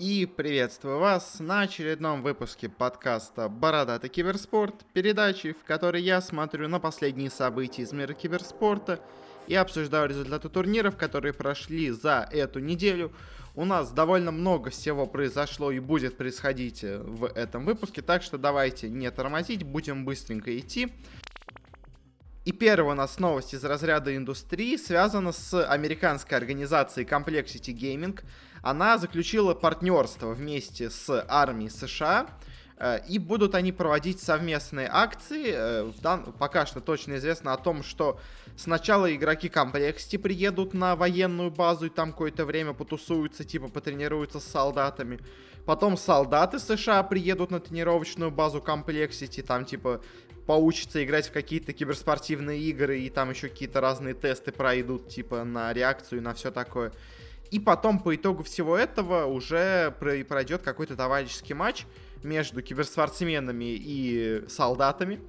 И приветствую вас на очередном выпуске подкаста «Бородатый киберспорт», передачи, в которой я смотрю на последние события из мира киберспорта и обсуждаю результаты турниров, которые прошли за эту неделю. У нас довольно много всего произошло и будет происходить в этом выпуске, так что давайте не тормозить, будем быстренько идти. И первая у нас новость из разряда индустрии связана с американской организацией Complexity Gaming – она заключила партнерство вместе с армией США, э, и будут они проводить совместные акции. Э, дан... Пока что точно известно о том, что сначала игроки Complexity приедут на военную базу и там какое-то время потусуются, типа потренируются с солдатами. Потом солдаты США приедут на тренировочную базу Complexity, там типа поучатся играть в какие-то киберспортивные игры и там еще какие-то разные тесты пройдут, типа на реакцию и на все такое. И потом по итогу всего этого уже пройдет какой-то товарищеский матч между киберспортсменами и солдатами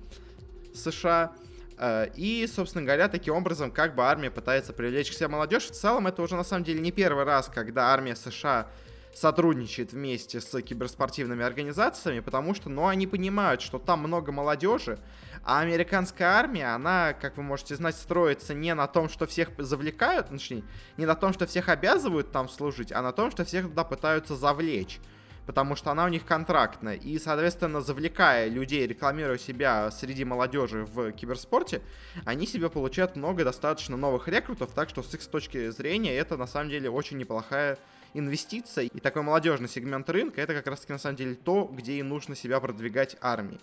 США. Э, и, собственно говоря, таким образом, как бы армия пытается привлечь к себе молодежь. В целом, это уже на самом деле не первый раз, когда армия США сотрудничает вместе с киберспортивными организациями, потому что, ну, они понимают, что там много молодежи, а американская армия, она, как вы можете знать, строится не на том, что всех завлекают, точнее, не на том, что всех обязывают там служить, а на том, что всех туда пытаются завлечь. Потому что она у них контрактная. И, соответственно, завлекая людей, рекламируя себя среди молодежи в киберспорте, они себе получают много достаточно новых рекрутов. Так что с их точки зрения это на самом деле очень неплохая инвестиция. И такой молодежный сегмент рынка это как раз таки на самом деле то, где и нужно себя продвигать армии.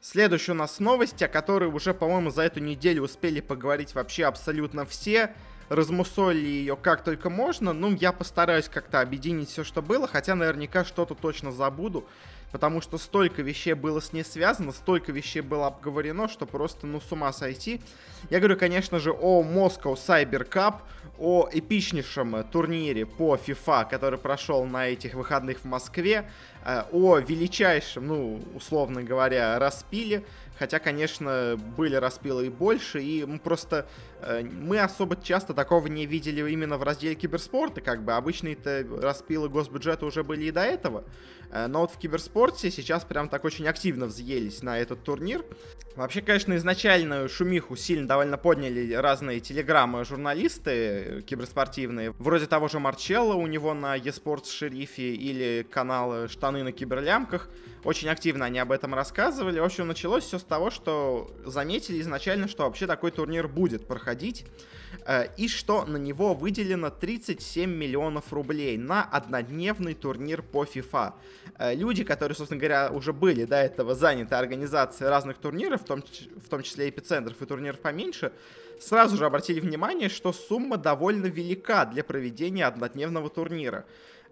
Следующая у нас новость, о которой уже, по-моему, за эту неделю успели поговорить вообще абсолютно все. Размусолили ее как только можно. Ну, я постараюсь как-то объединить все, что было, хотя наверняка что-то точно забуду потому что столько вещей было с ней связано, столько вещей было обговорено, что просто, ну, с ума сойти. Я говорю, конечно же, о Moscow Cyber Cup, о эпичнейшем турнире по FIFA, который прошел на этих выходных в Москве, э, о величайшем, ну, условно говоря, распиле, Хотя, конечно, были распилы и больше, и мы просто... Э, мы особо часто такого не видели именно в разделе киберспорта, как бы обычные-то распилы госбюджета уже были и до этого. Э, но вот в киберспорте сейчас прям так очень активно взъелись на этот турнир. Вообще, конечно, изначально шумиху сильно довольно подняли разные телеграммы журналисты э, киберспортивные. Вроде того же Марчелла у него на eSports Шерифе или канал Штаны на киберлямках. Очень активно они об этом рассказывали. В общем, началось все с того, что заметили изначально, что вообще такой турнир будет проходить, э, и что на него выделено 37 миллионов рублей на однодневный турнир по FIFA. Э, люди, которые, собственно говоря, уже были до этого заняты организацией разных турниров, в том, в том числе эпицентров и турниров поменьше, сразу же обратили внимание, что сумма довольно велика для проведения однодневного турнира.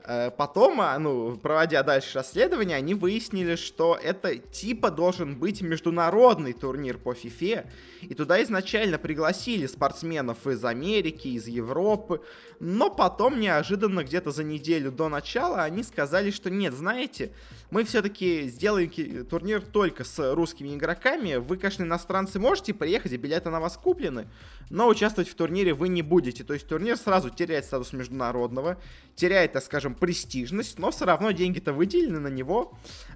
Э, потом, а, ну, проводя дальше расследование, они выяснили, что это типа должен быть международный турнир по FIFA, и туда изначально пригласили спортсменов из Америки, из Европы, но потом неожиданно где-то за неделю до начала они сказали, что нет, знаете, мы все-таки сделаем турнир только с русскими игроками, вы, конечно, иностранцы можете приехать, билеты на вас куплены, но участвовать в турнире вы не будете, то есть турнир сразу теряет статус международного, теряет, так скажем, престижность, но все равно деньги-то выделены на него.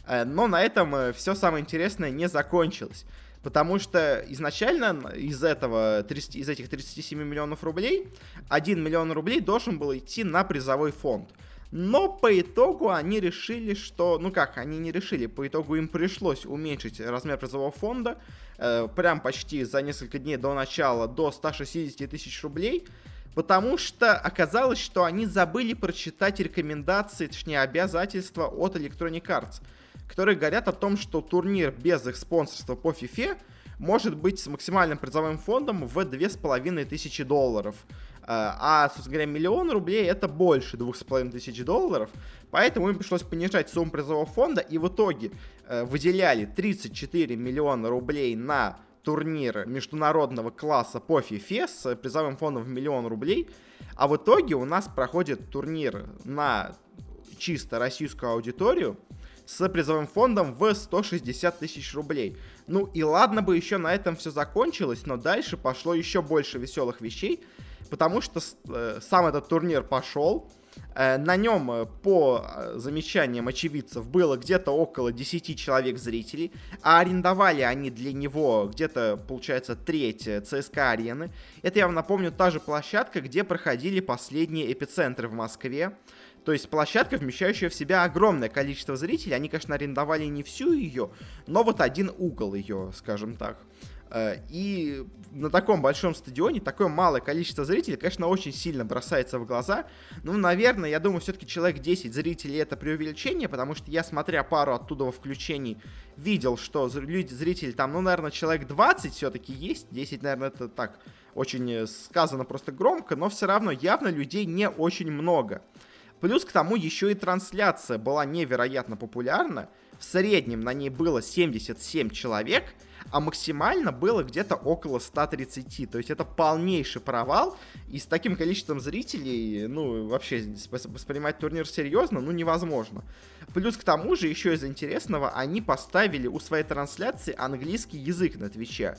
Э, но на этом э, все самое интересное не закончилось. Потому что изначально из этого 30, из этих 37 миллионов рублей 1 миллион рублей должен был идти на призовой фонд. Но по итогу они решили, что... Ну как, они не решили. По итогу им пришлось уменьшить размер призового фонда. Э, прям почти за несколько дней до начала до 160 тысяч рублей. Потому что оказалось, что они забыли прочитать рекомендации, точнее обязательства от Electronic Arts, которые говорят о том, что турнир без их спонсорства по FIFA может быть с максимальным призовым фондом в 2500 долларов. Э, а, собственно говоря, миллион рублей это больше 2500 долларов. Поэтому им пришлось понижать сумму призового фонда. И в итоге э, выделяли 34 миллиона рублей на турнир международного класса по FIFA с призовым фондом в миллион рублей. А в итоге у нас проходит турнир на чисто российскую аудиторию с призовым фондом в 160 тысяч рублей. Ну и ладно бы еще на этом все закончилось, но дальше пошло еще больше веселых вещей, потому что э, сам этот турнир пошел, на нем, э, по э, замечаниям очевидцев, было где-то около 10 человек зрителей, а арендовали они для него где-то, получается, треть ЦСКА арены. Это, я вам напомню, та же площадка, где проходили последние эпицентры в Москве. То есть площадка, вмещающая в себя огромное количество зрителей. Они, конечно, арендовали не всю ее, но вот один угол ее, скажем так. Э, и на таком большом стадионе такое малое количество зрителей, конечно, очень сильно бросается в глаза. Ну, наверное, я думаю, все-таки человек 10 зрителей это преувеличение, потому что я, смотря пару оттуда включений, видел, что люди, зрители там, ну, наверное, человек 20 все-таки есть. 10, наверное, это так очень сказано просто громко, но все равно явно людей не очень много. Плюс к тому еще и трансляция была невероятно популярна. В среднем на ней было 77 человек — а максимально было где-то около 130. То есть это полнейший провал, и с таким количеством зрителей, ну, вообще воспринимать турнир серьезно, ну, невозможно. Плюс к тому же, еще из интересного, они поставили у своей трансляции английский язык на Твиче.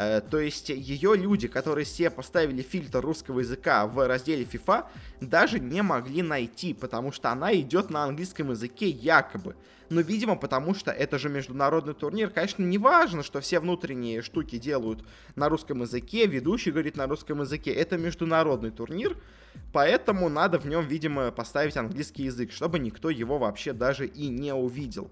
Э, то есть ее люди, которые себе поставили фильтр русского языка в разделе FIFA, даже не могли найти, потому что она идет на английском языке якобы. Но, видимо, потому что это же международный турнир. Конечно, не важно, что все внутренние штуки делают на русском языке, ведущий говорит на русском языке. Это международный турнир, поэтому надо в нем, видимо, поставить английский язык, чтобы никто его вообще даже и не увидел.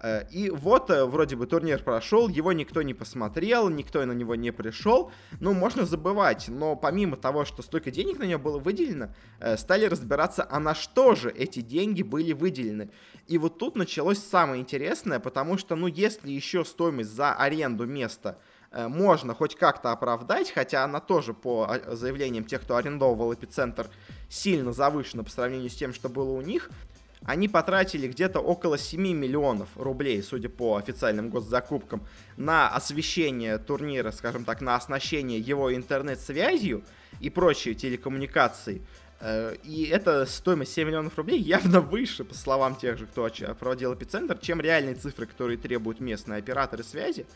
Э, и вот э, вроде бы турнир прошел, его никто не посмотрел, никто на него не пришел. Ну, можно забывать, но помимо того, что столько денег на него было выделено, э, стали разбираться, а на что же эти деньги были выделены. И вот тут началось самое интересное, потому что, ну, если еще стоимость за аренду места можно хоть как-то оправдать, хотя она тоже по а, заявлениям тех, кто арендовал эпицентр, сильно завышена по сравнению с тем, что было у них, они потратили где-то около 7 миллионов рублей, судя по официальным госзакупкам, на освещение турнира, скажем так, на оснащение его интернет-связью и прочие телекоммуникации. Э, и эта стоимость 7 миллионов рублей явно выше, по словам тех же, кто проводил эпицентр, чем реальные цифры, которые требуют местные операторы связи.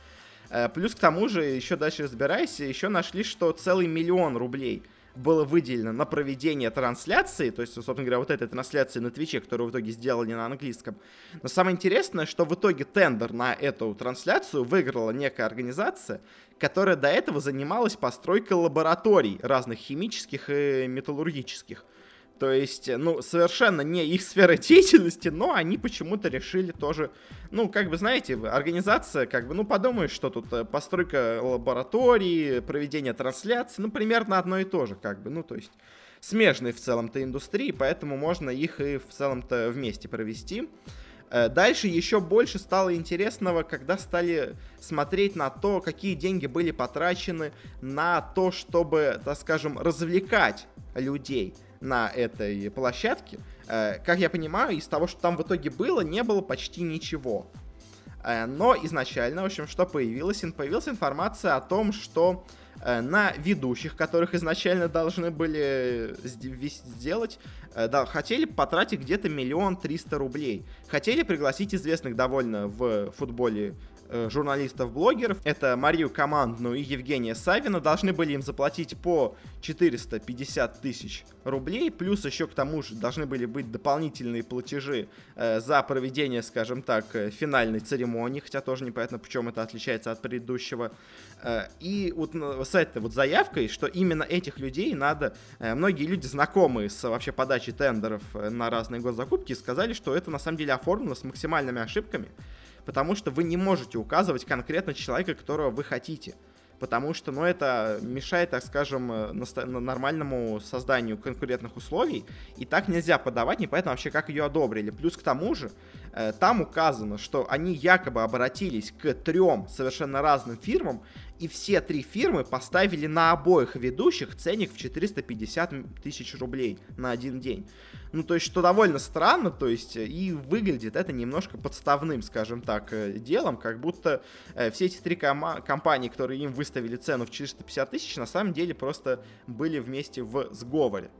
Э, плюс к тому же, еще дальше разбираясь, еще нашли, что целый миллион рублей – было выделено на проведение трансляции, то есть, собственно говоря, вот этой трансляции на Твиче, которую в итоге сделали на английском. Но самое интересное, что в итоге тендер на эту трансляцию выиграла некая организация, которая до этого занималась постройкой лабораторий разных химических и металлургических. То есть, ну, совершенно не их сфера деятельности, но они почему-то решили тоже, ну, как бы, знаете, организация, как бы, ну, подумаешь, что тут э, постройка лаборатории, проведение трансляций, ну, примерно одно и то же, как бы, ну, то есть смежные в целом-то индустрии, поэтому можно их и в целом-то вместе провести. Э, дальше еще больше стало интересного, когда стали смотреть на то, какие деньги были потрачены на то, чтобы, так скажем, развлекать людей на этой площадке. Э, как я понимаю, из того, что там в итоге было, не было почти ничего. Э, но изначально, в общем, что появилось? Появилась информация о том, что э, на ведущих, которых изначально должны были сделать, да, хотели потратить где-то миллион триста рублей. Хотели пригласить известных довольно в футболе журналистов-блогеров. Это Марию Командну и Евгения Савина. Должны были им заплатить по 450 тысяч рублей. Плюс еще к тому же должны были быть дополнительные платежи э, за проведение, скажем так, э, финальной церемонии. Хотя тоже непонятно, почему это отличается от предыдущего. Э, и вот с этой вот заявкой, что именно этих людей надо... Э, многие люди, знакомые с вообще подачей тендеров э, на разные госзакупки, сказали, что это на самом деле оформлено с максимальными ошибками потому что вы не можете указывать конкретно человека, которого вы хотите. Потому что, ну, это мешает, так скажем, э, нормальному созданию конкурентных условий. И так нельзя подавать, непонятно вообще, как ее одобрили. Плюс к тому же, э, там указано, что они якобы обратились к трем совершенно разным фирмам, и все три фирмы поставили на обоих ведущих ценник в 450 тысяч рублей на один день. Ну, то есть, что довольно странно, то есть, и выглядит это немножко подставным, скажем так, э, делом, как будто э, все эти три ком- компании, которые им выставили цену в 450 тысяч, на самом деле просто были вместе в сговоре.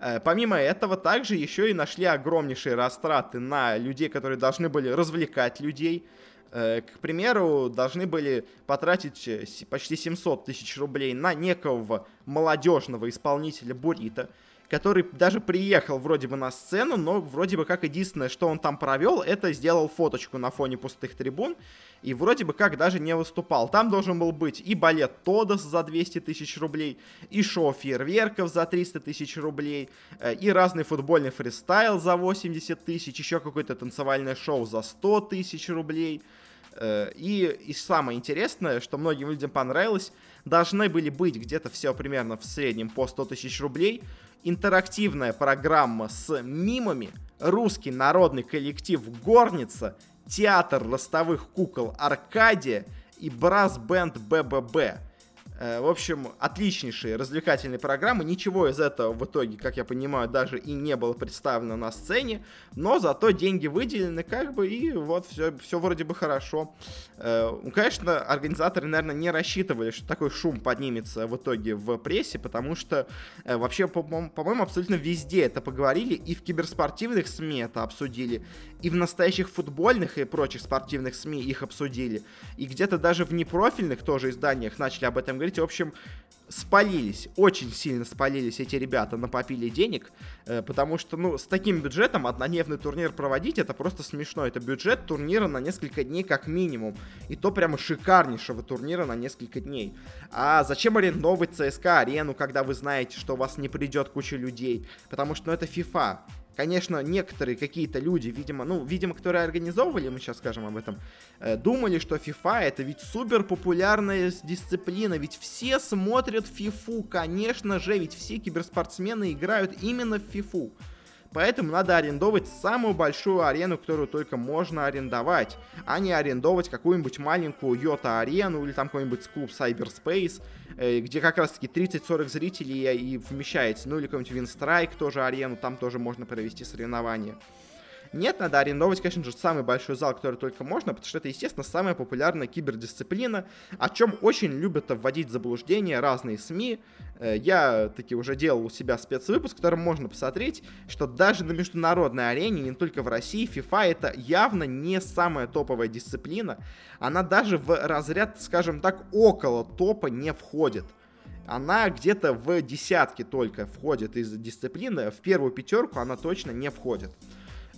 Э, помимо этого, также еще и нашли огромнейшие растраты на людей, которые должны были развлекать людей. К примеру, должны были потратить почти 700 тысяч рублей на некого молодежного исполнителя Бурита, который даже приехал вроде бы на сцену, но вроде бы как единственное, что он там провел, это сделал фоточку на фоне пустых трибун, и вроде бы как даже не выступал. Там должен был быть и балет Тодос за 200 тысяч рублей, и шоу фейерверков за 300 тысяч рублей, э, и разный футбольный фристайл за 80 тысяч, еще какое-то танцевальное шоу за 100 тысяч рублей. Э, и, и самое интересное, что многим людям понравилось, должны были быть где-то все примерно в среднем по 100 тысяч рублей, интерактивная программа с мимами, русский народный коллектив «Горница», театр ростовых кукол «Аркадия» и брас-бенд «БББ». Э, в общем, отличнейшие развлекательные программы. Ничего из этого в итоге, как я понимаю, даже и не было представлено на сцене. Но зато деньги выделены, как бы, и вот все, все вроде бы хорошо. Э, ну, конечно, организаторы, наверное, не рассчитывали, что такой шум поднимется в итоге в прессе, потому что э, вообще, по-моему, абсолютно везде это поговорили. И в киберспортивных СМИ это обсудили, и в настоящих футбольных и прочих спортивных СМИ их обсудили. И где-то даже в непрофильных тоже изданиях начали об этом говорить. В общем, спалились, очень сильно спалились эти ребята, напопили денег, э, потому что, ну, с таким бюджетом однодневный турнир проводить, это просто смешно. Это бюджет турнира на несколько дней как минимум. И то прямо шикарнейшего турнира на несколько дней. А зачем арендовать ЦСКА арену, когда вы знаете, что у вас не придет куча людей? Потому что, ну, это FIFA. Конечно, некоторые какие-то люди, видимо, ну, видимо, которые организовывали, мы сейчас скажем об этом, э, думали, что FIFA это ведь супер популярная дисциплина, ведь все смотрят FIFA, конечно же, ведь все киберспортсмены играют именно в FIFA. Поэтому надо арендовать самую большую арену, которую только можно арендовать, а не арендовать какую-нибудь маленькую Йота-арену или там какой-нибудь клуб Cyberspace, где как раз-таки 30-40 зрителей и вмещается. Ну или какой-нибудь Винстрайк тоже арену, там тоже можно провести соревнования. Нет, надо арендовать, конечно же, самый большой зал, который только можно, потому что это, естественно, самая популярная кибердисциплина, о чем очень любят вводить в заблуждение разные СМИ. Э, я таки уже делал у себя спецвыпуск, в котором можно посмотреть, что даже на международной арене, не только в России, FIFA это явно не самая топовая дисциплина. Она даже в разряд, скажем так, около топа не входит она где-то в десятки только входит из дисциплины, в первую пятерку она точно не входит.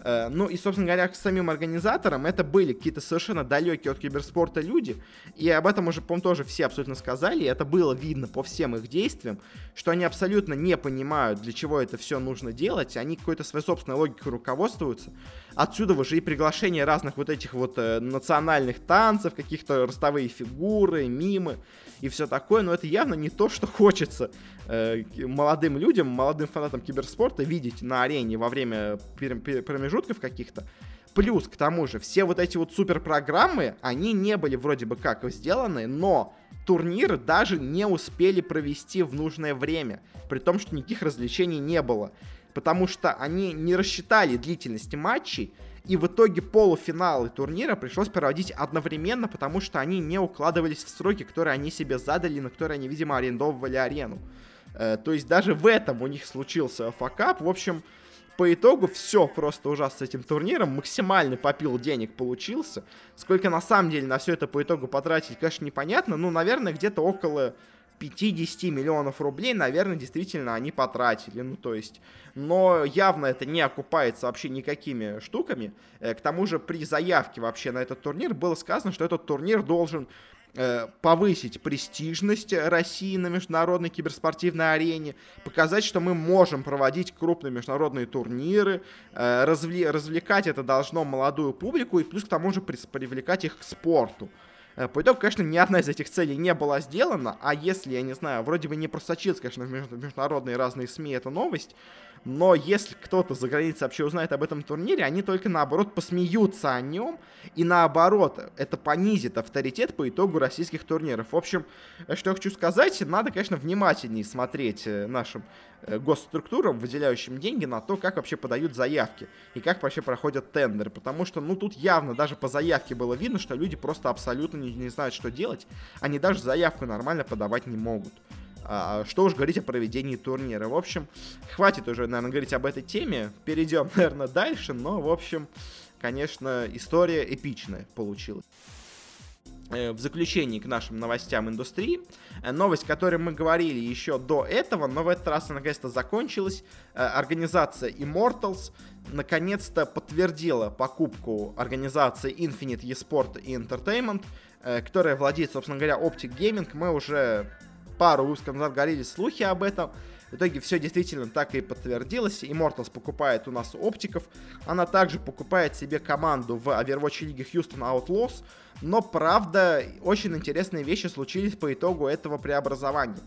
Э, ну и, собственно говоря, к самим организаторам это были какие-то совершенно далекие от киберспорта люди, и об этом уже, по тоже все абсолютно сказали, и это было видно по всем их действиям, что они абсолютно не понимают, для чего это все нужно делать, они какой-то своей собственной логикой руководствуются. Отсюда уже и приглашение разных вот этих вот э, национальных танцев, каких-то ростовые фигуры, мимы и все такое, но это явно не то, что хочется молодым людям, молодым фанатам киберспорта видеть на арене во время промежутков каких-то. Плюс, к тому же, все вот эти вот суперпрограммы, они не были вроде бы как сделаны, но турнир даже не успели провести в нужное время, при том, что никаких развлечений не было. Потому что они не рассчитали длительности матчей, и в итоге полуфиналы турнира пришлось проводить одновременно, потому что они не укладывались в сроки, которые они себе задали, на которые они, видимо, арендовывали арену. Э, то есть даже в этом у них случился факап. В общем, по итогу все просто ужасно с этим турниром. Максимальный попил денег получился. Сколько на самом деле на все это по итогу потратить, конечно, непонятно. Ну, наверное, где-то около 50 миллионов рублей, наверное, действительно они потратили. Ну, то есть, но явно это не окупается вообще никакими штуками. Э, к тому же при заявке вообще на этот турнир было сказано, что этот турнир должен повысить престижность России на международной киберспортивной арене, показать, что мы можем проводить крупные международные турниры, э, разве развлекать это должно молодую публику и плюс к тому же привлекать их к спорту. Э, по итогу, конечно, ни одна из этих целей не была сделана, а если, я не знаю, вроде бы не просочилась, конечно, в международные разные СМИ эта новость, но если кто-то за границей вообще узнает об этом турнире, они только наоборот посмеются о нем, и наоборот, это понизит авторитет по итогу российских турниров. В общем, что я хочу сказать, надо, конечно, внимательнее смотреть э, нашим э, госструктурам, выделяющим деньги, на то, как вообще подают заявки и как вообще проходят тендеры. Потому что, ну, тут явно даже по заявке было видно, что люди просто абсолютно не, не знают, что делать. Они даже заявку нормально подавать не могут. А, что уж говорить о проведении турнира. В общем, хватит уже, наверное, говорить об этой теме. Перейдем, наверное, дальше. Но, в общем, конечно, история эпичная получилась. Э, в заключении к нашим новостям индустрии. Э, новость, о которой мы говорили еще до этого, но в этот раз она наконец-то закончилась. Э, организация Immortals наконец-то подтвердила покупку организации Infinite eSport и Entertainment, которая владеет, собственно говоря, Optic Gaming. Мы уже пару выпусков назад говорили слухи об этом. В итоге все действительно так и подтвердилось. Immortals покупает у нас оптиков. Она также покупает себе команду в Overwatch лиге Houston Outlaws. Но, правда, очень интересные вещи случились по итогу этого преобразования.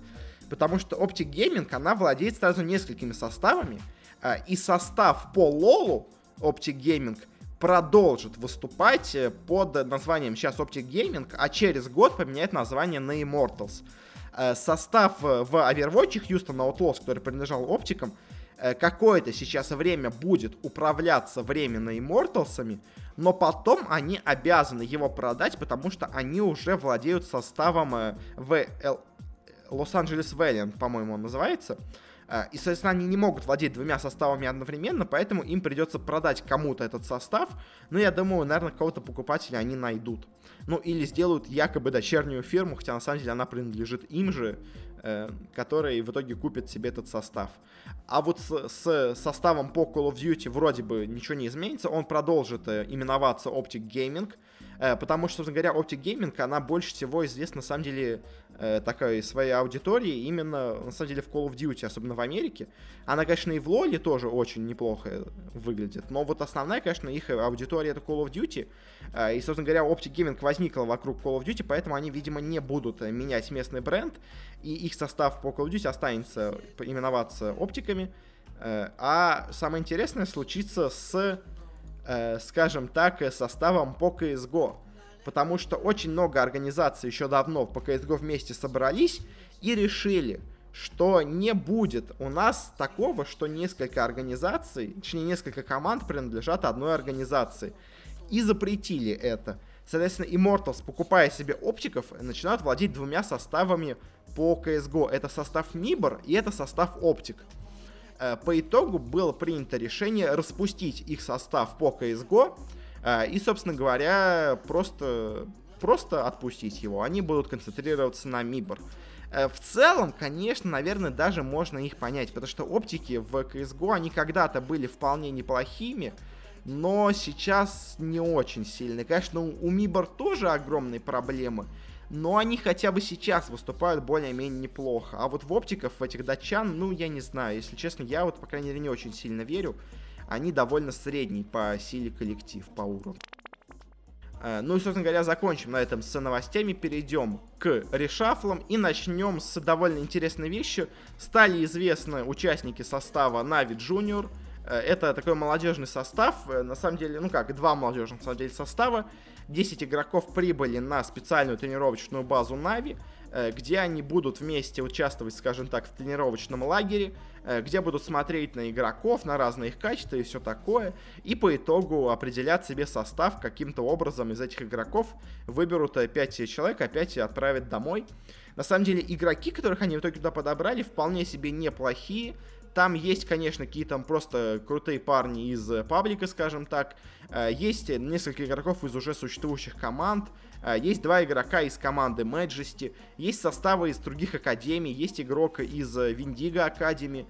Потому что Optic Gaming, она владеет сразу несколькими составами. А, и состав по Лолу Optic Gaming продолжит выступать э, под названием сейчас Optic Gaming, а через год поменяет название на Immortals. Э, состав э, в Overwatch Houston Outlaws, который принадлежал оптикам, э, какое-то сейчас время будет управляться временно Immortals'ами, но потом они обязаны его продать, потому что они уже владеют составом в Лос-Анджелес Valiant, по-моему, он называется. И, соответственно, они не могут владеть двумя составами одновременно, поэтому им придется продать кому-то этот состав. Но я думаю, наверное, кого-то покупателя они найдут ну или сделают якобы дочернюю фирму, хотя на самом деле она принадлежит им же, э, которые в итоге купят себе этот состав. А вот с, с составом по Call of Duty вроде бы ничего не изменится, он продолжит э, именоваться Optic Gaming, потому что, собственно говоря, Optic Gaming, она больше всего известна, на самом деле, э, такой своей аудитории именно, на самом деле, в Call of Duty, особенно в Америке. Она, конечно, и в Лоле тоже очень неплохо выглядит, но вот основная, конечно, их аудитория это Call of Duty, э, и, собственно говоря, Optic Gaming возникла вокруг Call of Duty, поэтому они, видимо, не будут менять местный бренд, и их состав по Call of Duty останется именоваться оптиками, а самое интересное случится с э, скажем так, составом по CSGO. Потому что очень много организаций еще давно по CSGO вместе собрались и решили, что не будет у нас такого, что несколько организаций, точнее несколько команд принадлежат одной организации. И запретили это. Соответственно, Immortals, покупая себе оптиков, начинают владеть двумя составами по CSGO. Это состав Мибор и это состав Оптик. Э, по итогу было принято решение распустить их состав по CSGO э, и, собственно говоря, просто, просто отпустить его. Они будут концентрироваться на Мибор. Э, в целом, конечно, наверное, даже можно их понять, потому что оптики в CSGO, они когда-то были вполне неплохими, но сейчас не очень сильные. Конечно, у Мибор тоже огромные проблемы, но они хотя бы сейчас выступают более-менее неплохо. А вот в оптиков, в этих датчан, ну, я не знаю. Если честно, я вот, по крайней мере, не очень сильно верю. Они довольно средний по силе коллектив, по уровню. Э, ну и, собственно говоря, закончим на этом с новостями, перейдем к решафлам и начнем с довольно интересной вещи. Стали известны участники состава Нави Junior. Э, это такой молодежный состав, э, на самом деле, ну как, два молодежных, на самом деле, состава. 10 игроков прибыли на специальную тренировочную базу Нави, э, где они будут вместе участвовать, скажем так, в тренировочном лагере, где будут смотреть на игроков, на разные их качества и все такое, и по итогу определят себе состав каким-то образом из этих игроков, выберут 5 э, человек, опять отправят домой. На самом деле, игроки, которых они в итоге туда подобрали, вполне себе неплохие, там есть, конечно, какие-то просто крутые парни из э, паблика, скажем так. Э, есть несколько игроков из уже существующих команд. Э, есть два игрока из команды Majesty. Есть составы из других академий. Есть игрок из Виндиго Академи.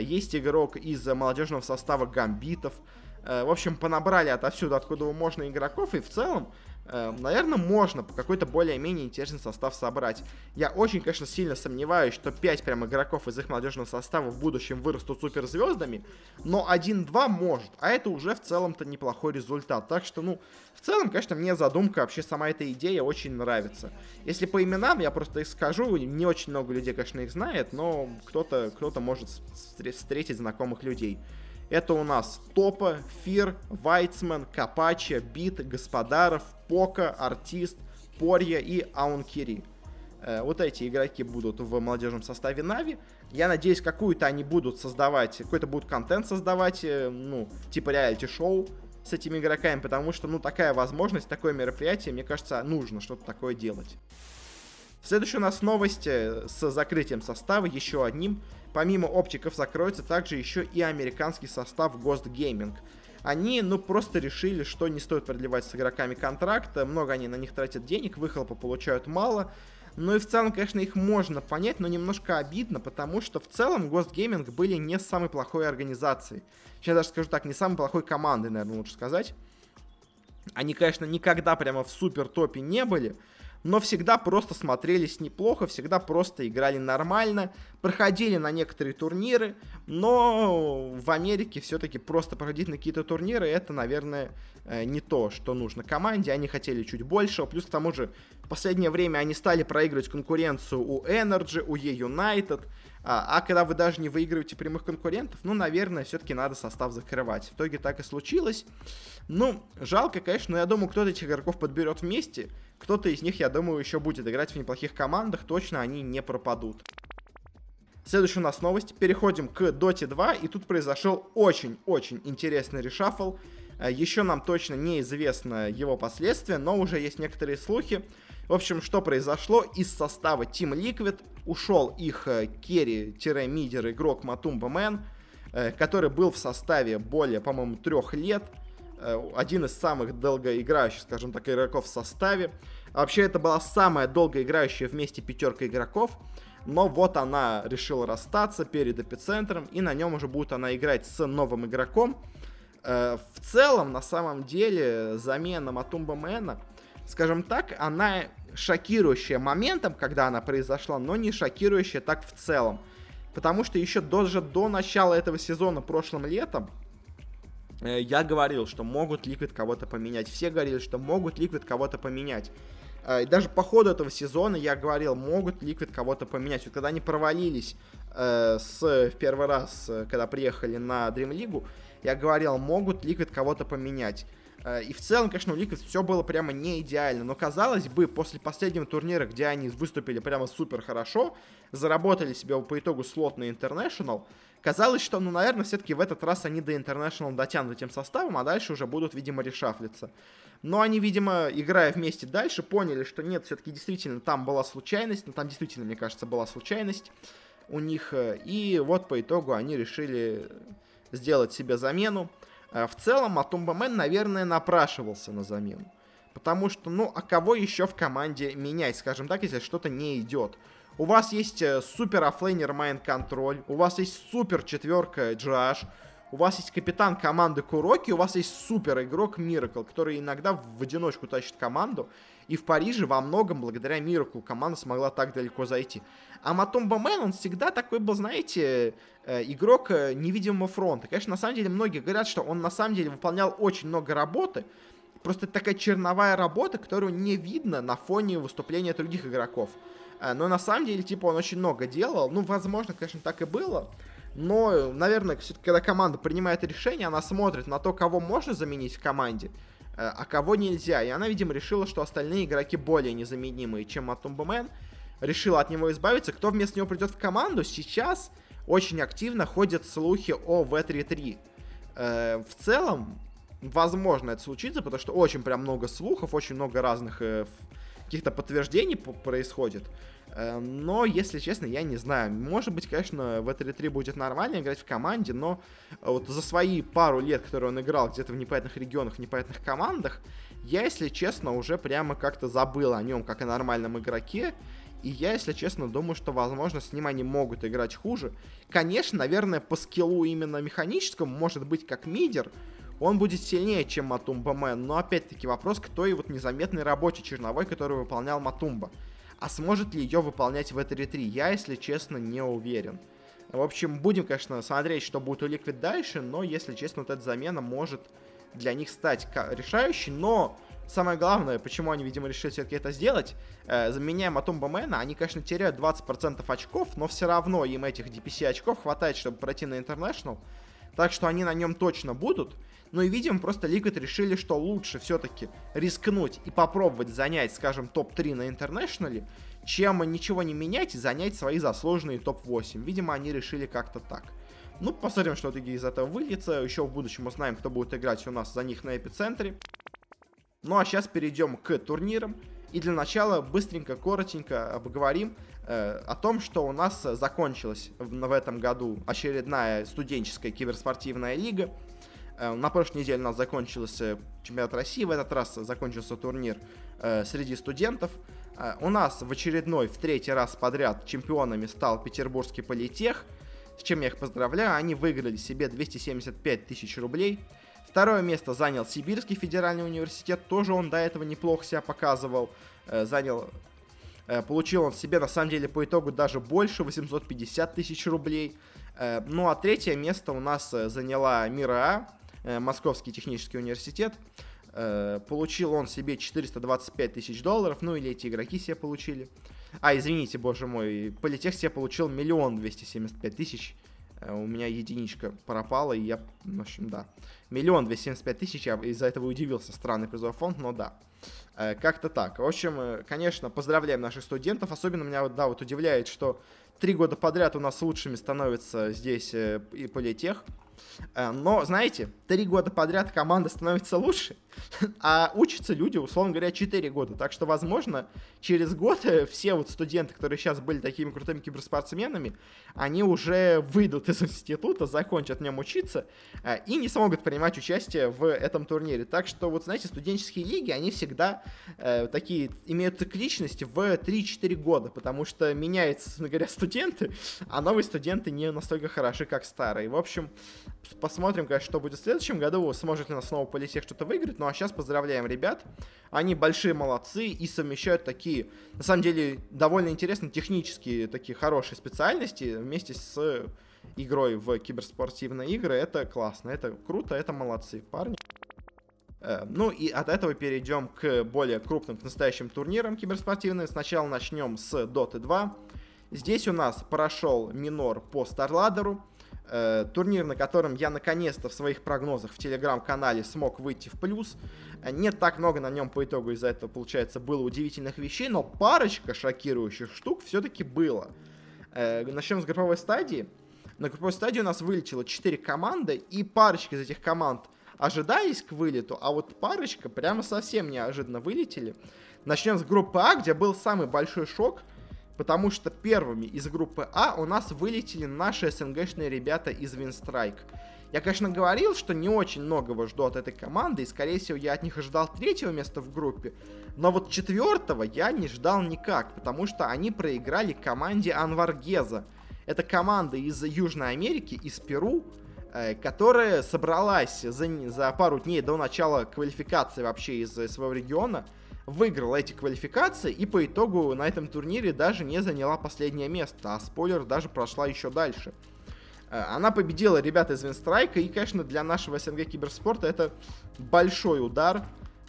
Есть игрок из молодежного состава Гамбитов. В общем, понабрали отовсюду, откуда можно игроков. И в целом, наверное, можно какой-то более-менее интересный состав собрать. Я очень, конечно, сильно сомневаюсь, что 5 прям игроков из их молодежного состава в будущем вырастут суперзвездами, но 1-2 может, а это уже в целом-то неплохой результат. Так что, ну, в целом, конечно, мне задумка, вообще сама эта идея очень нравится. Если по именам, я просто их скажу, не очень много людей, конечно, их знает, но кто-то кто, -то, может встретить знакомых людей. Это у нас Топа, Фир, Вайцман, Капача, Бит, Господаров, Пока, Артист, Порья и Аункири. Э, вот эти игроки будут в молодежном составе Нави. Я надеюсь, какую-то они будут создавать, какой-то будут контент создавать, э, ну, типа реалити-шоу с этими игроками, потому что, ну, такая возможность, такое мероприятие, мне кажется, нужно что-то такое делать. Следующая у нас новость с закрытием состава, еще одним. Помимо оптиков закроется также еще и американский состав Ghost Gaming. они, ну, просто решили, что не стоит продлевать с игроками контракта, много они на них тратят денег, выхлопа получают мало, ну и в целом, конечно, их можно понять, но немножко обидно, потому что в целом Ghost Gaming были не самой плохой организацией. Сейчас даже скажу так, не самой плохой командой, наверное, лучше сказать. Они, конечно, никогда прямо в супер топе не были, но всегда просто смотрелись неплохо, всегда просто играли нормально, проходили на некоторые турниры, но в Америке все-таки просто проходить на какие-то турниры, это, наверное, э, не то, что нужно команде, они хотели чуть большего, плюс к тому же в последнее время они стали проигрывать конкуренцию у Energy, у E-United, а, а когда вы даже не выигрываете прямых конкурентов, ну, наверное, все-таки надо состав закрывать. В итоге так и случилось. Ну, жалко, конечно, но я думаю, кто-то этих игроков подберет вместе. Кто-то из них, я думаю, еще будет играть в неплохих командах. Точно они не пропадут. Следующая у нас новость. Переходим к Dota 2. И тут произошел очень-очень интересный reshuffle. Э, еще нам точно неизвестно его последствия, но уже есть некоторые слухи. В общем, что произошло? Из состава Team Liquid ушел их э, carry-мидер игрок Matumbaman, который был в составе более, по-моему, трех лет. Э, один из самых долгоиграющих, скажем так, игроков в составе. Вообще, это была самая долгоиграющая вместе пятерка игроков. Но вот она решила расстаться перед эпицентром, и на нем уже будет она играть с новым игроком. В целом, на самом деле, замена Матумба Мэна, скажем так, она шокирующая моментом, когда она произошла, но не шокирующая так в целом. Потому что еще даже до начала этого сезона прошлым летом э, я говорил, что могут Liquid кого-то поменять. Все говорили, что могут Liquid кого-то поменять. Э, и даже по ходу этого сезона я говорил, могут Liquid кого-то поменять. Вот когда они провалились э, с, в первый раз, э, когда приехали на Dream League, я говорил, могут Liquid кого-то поменять. Э, и в целом, конечно, у Liquid все было прямо не идеально. Но казалось бы, после последнего турнира, где они выступили прямо супер хорошо, заработали себе по итогу слот на International, казалось, что, ну, наверное, все-таки в этот раз они до International дотянут этим составом, а дальше уже будут, видимо, решафлиться. Но они, видимо, играя вместе дальше, поняли, что нет, все-таки действительно там была случайность, ну, там действительно, мне кажется, была случайность у них. Э, и вот по итогу они решили сделать себе замену. Э, в целом, Атумбамен, наверное, напрашивался на замену. Потому что, ну, а кого еще в команде менять, скажем так, если что-то не идет? У вас есть э, супер оффлейнер Mind Control, у вас есть супер четверка GH, у вас есть капитан команды KuroKy, у вас есть супер игрок Miracle, который иногда в одиночку тащит команду. И в Париже во многом благодаря Miracle команда смогла так далеко зайти. А MATUMBAMAN, он всегда такой был, знаете, э, игрок э, невидимого фронта. Конечно, на самом деле многие говорят, что он на самом деле выполнял очень много работы. Просто такая черновая работа, которую не видно на фоне выступления других игроков. Э, но на самом деле, типа, он очень много делал. Ну, возможно, конечно, так и было. Но, наверное, все-таки, когда команда принимает решение, она смотрит на то, кого можно заменить в команде, а кого нельзя. И она, видимо, решила, что остальные игроки более незаменимые, чем Матумбамен решила от него избавиться. Кто вместо него придет в команду, сейчас очень активно ходят слухи о V3-3. Э, в целом, возможно это случится, потому что очень прям много слухов, очень много разных э, каких-то подтверждений происходит. Э, но, если честно, я не знаю. Может быть, конечно, в v 3 будет нормально играть в команде, но вот за свои пару лет, которые он играл где-то в непонятных регионах, в непонятных командах, я, если честно, уже прямо как-то забыл о нем как о нормальном игроке. И я, если честно, думаю, что, возможно, с ним они могут играть хуже. Конечно, наверное, по скиллу именно механическому, может быть, как мидер, он будет сильнее, чем Матумба Мэн. Но, опять-таки, вопрос, кто и вот незаметный рабочий черновой, который выполнял Матумба. А сможет ли ее выполнять в этой 3 Я, если честно, не уверен. В общем, будем, конечно, смотреть, что будет у Liquid дальше, но, если честно, вот эта замена может для них стать решающей, но самое главное, почему они, видимо, решили все-таки это сделать, э, заменяя Матумба Мэна, они, конечно, теряют 20% очков, но все равно им этих DPC очков хватает, чтобы пройти на International, так что они на нем точно будут. Ну и, видимо, просто Liquid решили, что лучше все-таки рискнуть и попробовать занять, скажем, топ-3 на Интернешнале, чем ничего не менять и занять свои заслуженные топ-8. Видимо, они решили как-то так. Ну, посмотрим, что из этого выльется. Еще в будущем узнаем, кто будет играть у нас за них на эпицентре. Ну а сейчас перейдем к турнирам. И для начала быстренько, коротенько обговорим э, о том, что у нас закончилась в, в этом году очередная студенческая киберспортивная лига. На прошлой неделе у нас закончился чемпионат России, в этот раз закончился турнир среди студентов. У нас в очередной, в третий раз подряд чемпионами стал Петербургский политех, с чем я их поздравляю. Они выиграли себе 275 тысяч рублей. Второе место занял Сибирский федеральный университет, тоже он до этого неплохо себя показывал, занял Э, получил он себе, на самом деле, по итогу даже больше, 850 тысяч рублей. Э, ну а третье место у нас э, заняла Мира А, Московский технический университет. Получил он себе 425 тысяч долларов, ну или эти игроки себе получили. А, извините, боже мой, Политех себе получил миллион двести семьдесят пять тысяч. У меня единичка пропала, и я, в общем, да. Миллион двести семьдесят пять тысяч, я из-за этого удивился. Странный призовой фонд, но да. Э, как-то так. В общем, э, конечно, поздравляем наших студентов. Особенно меня да, вот удивляет, что три года подряд у нас лучшими становится здесь э, и политех. Э, но, знаете, три года подряд команда становится лучше, а учатся люди, условно говоря, 4 года. Так что, возможно, через год э, все вот студенты, которые сейчас были такими крутыми киберспортсменами, они уже выйдут из института, закончат в нем учиться э, и не смогут принимать участие в этом турнире. Так что, вот знаете, студенческие лиги, они всегда э, такие, имеют цикличность в 3-4 года, потому что меняются, говоря, студенты, а новые студенты не настолько хороши, как старые. В общем, Посмотрим, конечно, что будет в следующем году. Сможет ли нас снова Политех что-то выиграть. Ну а сейчас поздравляем ребят. Они большие молодцы и совмещают такие, на самом деле, довольно интересные технические, такие хорошие специальности вместе с игрой в киберспортивные игры. Это классно, это круто, это молодцы парни. Э, ну и от этого перейдем к более крупным, к настоящим турнирам киберспортивным. Сначала начнем с Dota 2. Здесь у нас прошел минор по Старладеру. Э, турнир, на котором я наконец-то в своих прогнозах в телеграм-канале смог выйти в плюс. Не так много на нем по итогу из-за этого, получается, было удивительных вещей, но парочка шокирующих штук все-таки было. Э, начнем с групповой стадии. На групповой стадии у нас вылетело 4 команды, и парочка из этих команд ожидались к вылету, а вот парочка прямо совсем неожиданно вылетели. Начнем с группы А, где был самый большой шок – потому что первыми из группы А у нас вылетели наши СНГшные ребята из Винстрайк. Я, конечно, говорил, что не очень многого жду от этой команды, и, скорее всего, я от них ожидал третьего места в группе, но вот четвертого я не ждал никак, потому что они проиграли команде Анваргеза. Это команда из Южной Америки, из Перу, э, которая собралась за, за пару дней до начала квалификации вообще из своего региона – выиграла эти квалификации и по итогу на этом турнире даже не заняла последнее место, а спойлер даже прошла еще дальше. Э, она победила ребят из Винстрайка, и, конечно, для нашего СНГ киберспорта это большой удар,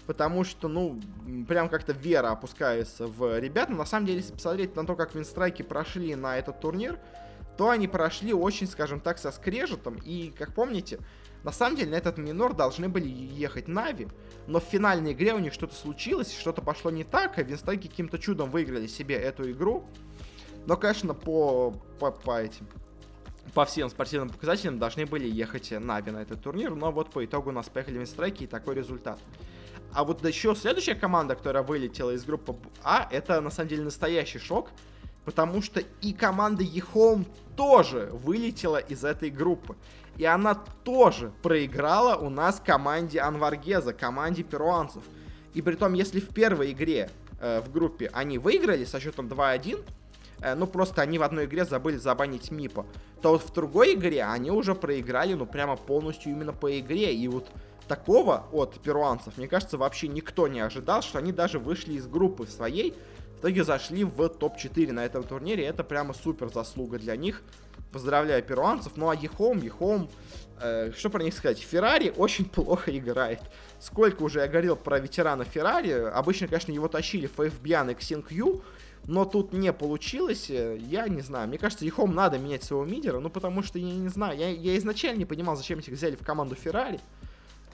потому что, ну, прям как-то вера опускается в ребят. Но на самом деле, если посмотреть на то, как Винстрайки прошли на этот турнир, то они прошли очень, скажем так, со скрежетом. И, как помните, на самом деле на этот минор должны были ехать Нави, но в финальной игре у них что-то случилось, что-то пошло не так, а Винстаки каким-то чудом выиграли себе эту игру. Но, конечно, по, по, по этим по всем спортивным показателям должны были ехать Нави на этот турнир, но вот по итогу у нас поехали Винстрайки и такой результат. А вот еще следующая команда, которая вылетела из группы А, это на самом деле настоящий шок, потому что и команда Ехом тоже вылетела из этой группы. И она тоже проиграла у нас команде Анваргеза, команде перуанцев. И при том, если в первой игре э, в группе они выиграли со счетом 2-1, э, ну просто они в одной игре забыли забанить Мипа, то вот в другой игре они уже проиграли, ну прямо полностью именно по игре. И вот такого от перуанцев, мне кажется, вообще никто не ожидал, что они даже вышли из группы своей, в итоге зашли в топ-4 на этом турнире. Это прямо супер заслуга для них. Поздравляю перуанцев. Ну а Ехом, Ехом, э, что про них сказать? Феррари очень плохо играет. Сколько уже я говорил про ветерана Феррари. Обычно, конечно, его тащили Фэйфбиан и Ксинкью. Но тут не получилось, я не знаю. Мне кажется, Ехом надо менять своего мидера, ну потому что я не знаю. Я, я изначально не понимал, зачем их взяли в команду Феррари.